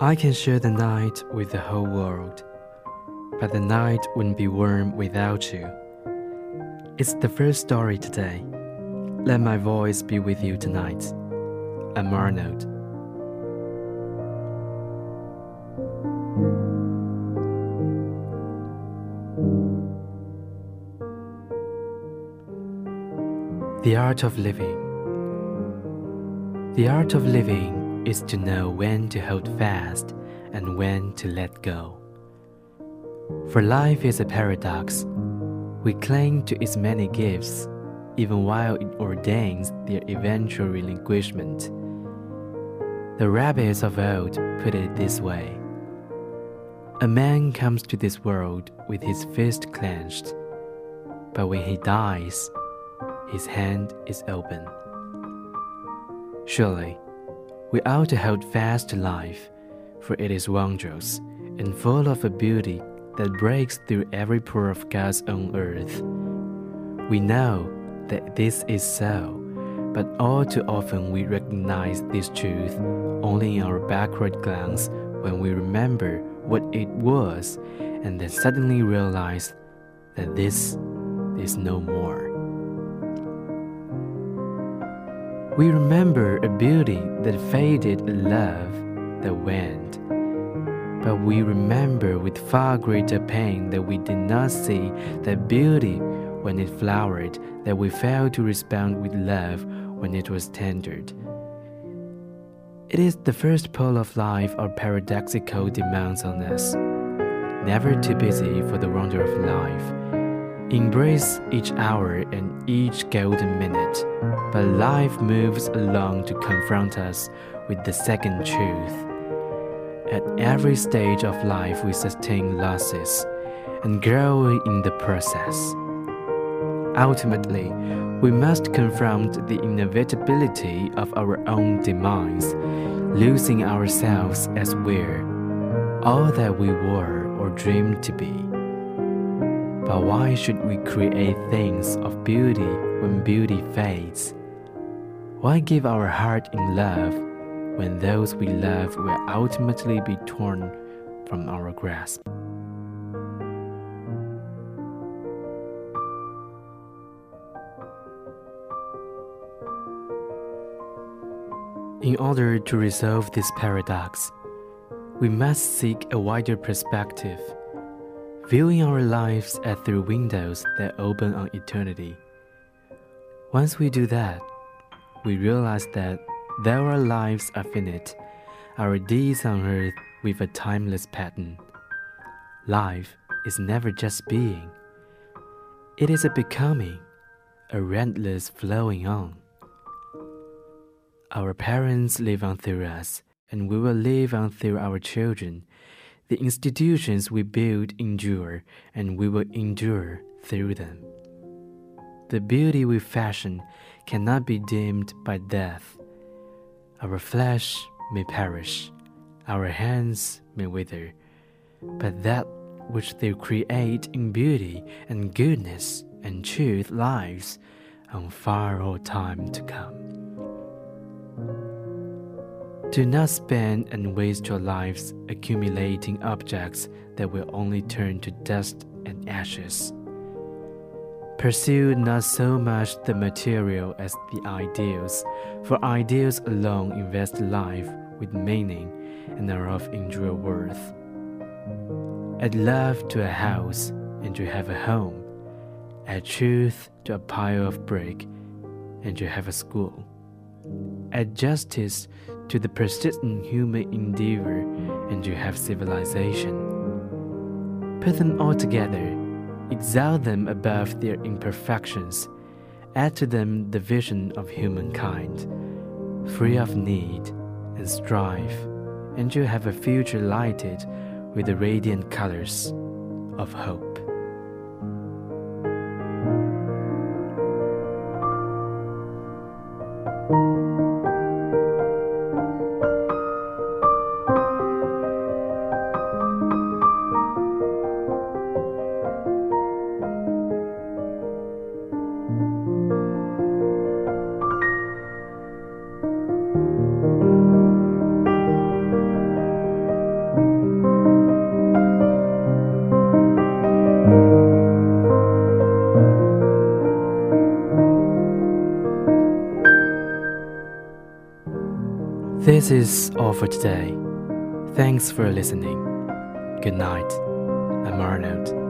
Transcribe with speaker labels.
Speaker 1: I can share the night with the whole world, but the night wouldn't be warm without you. It's the first story today. Let my voice be with you tonight. I'm Arnold. The Art of Living The art of living is to know when to hold fast and when to let go. For life is a paradox. We cling to its many gifts, even while it ordains their eventual relinquishment. The rabbis of old put it this way A man comes to this world with his fist clenched, but when he dies, his hand is open. Surely, we ought to hold fast to life, for it is wondrous and full of a beauty that breaks through every pore of God's own earth. We know that this is so, but all too often we recognize this truth only in our backward glance when we remember what it was and then suddenly realize that this is no more. We remember a beauty that faded, a love that went. But we remember with far greater pain that we did not see that beauty when it flowered, that we failed to respond with love when it was tendered. It is the first pull of life our paradoxical demands on us. Never too busy for the wonder of life Embrace each hour and each golden minute, but life moves along to confront us with the second truth. At every stage of life, we sustain losses and grow in the process. Ultimately, we must confront the inevitability of our own demise, losing ourselves as we're all that we were or dreamed to be. But why should we create things of beauty when beauty fades? Why give our heart in love when those we love will ultimately be torn from our grasp? In order to resolve this paradox, we must seek a wider perspective viewing our lives as through windows that open on eternity. Once we do that, we realize that though our lives are finite, our deeds on earth with a timeless pattern. Life is never just being, it is a becoming, a relentless flowing on. Our parents live on through us, and we will live on through our children the institutions we build endure, and we will endure through them. The beauty we fashion cannot be dimmed by death. Our flesh may perish, our hands may wither, but that which they create in beauty and goodness and truth lives on far old time to come. Do not spend and waste your lives accumulating objects that will only turn to dust and ashes. Pursue not so much the material as the ideals, for ideals alone invest life with meaning and are of endure worth. Add love to a house, and you have a home. Add truth to a pile of brick, and you have a school. Add justice to the persistent human endeavor, and you have civilization. Put them all together, exalt them above their imperfections, add to them the vision of humankind, free of need and strife, and you have a future lighted with the radiant colors of hope. This is all for today. Thanks for listening. Good night. I'm Arnold.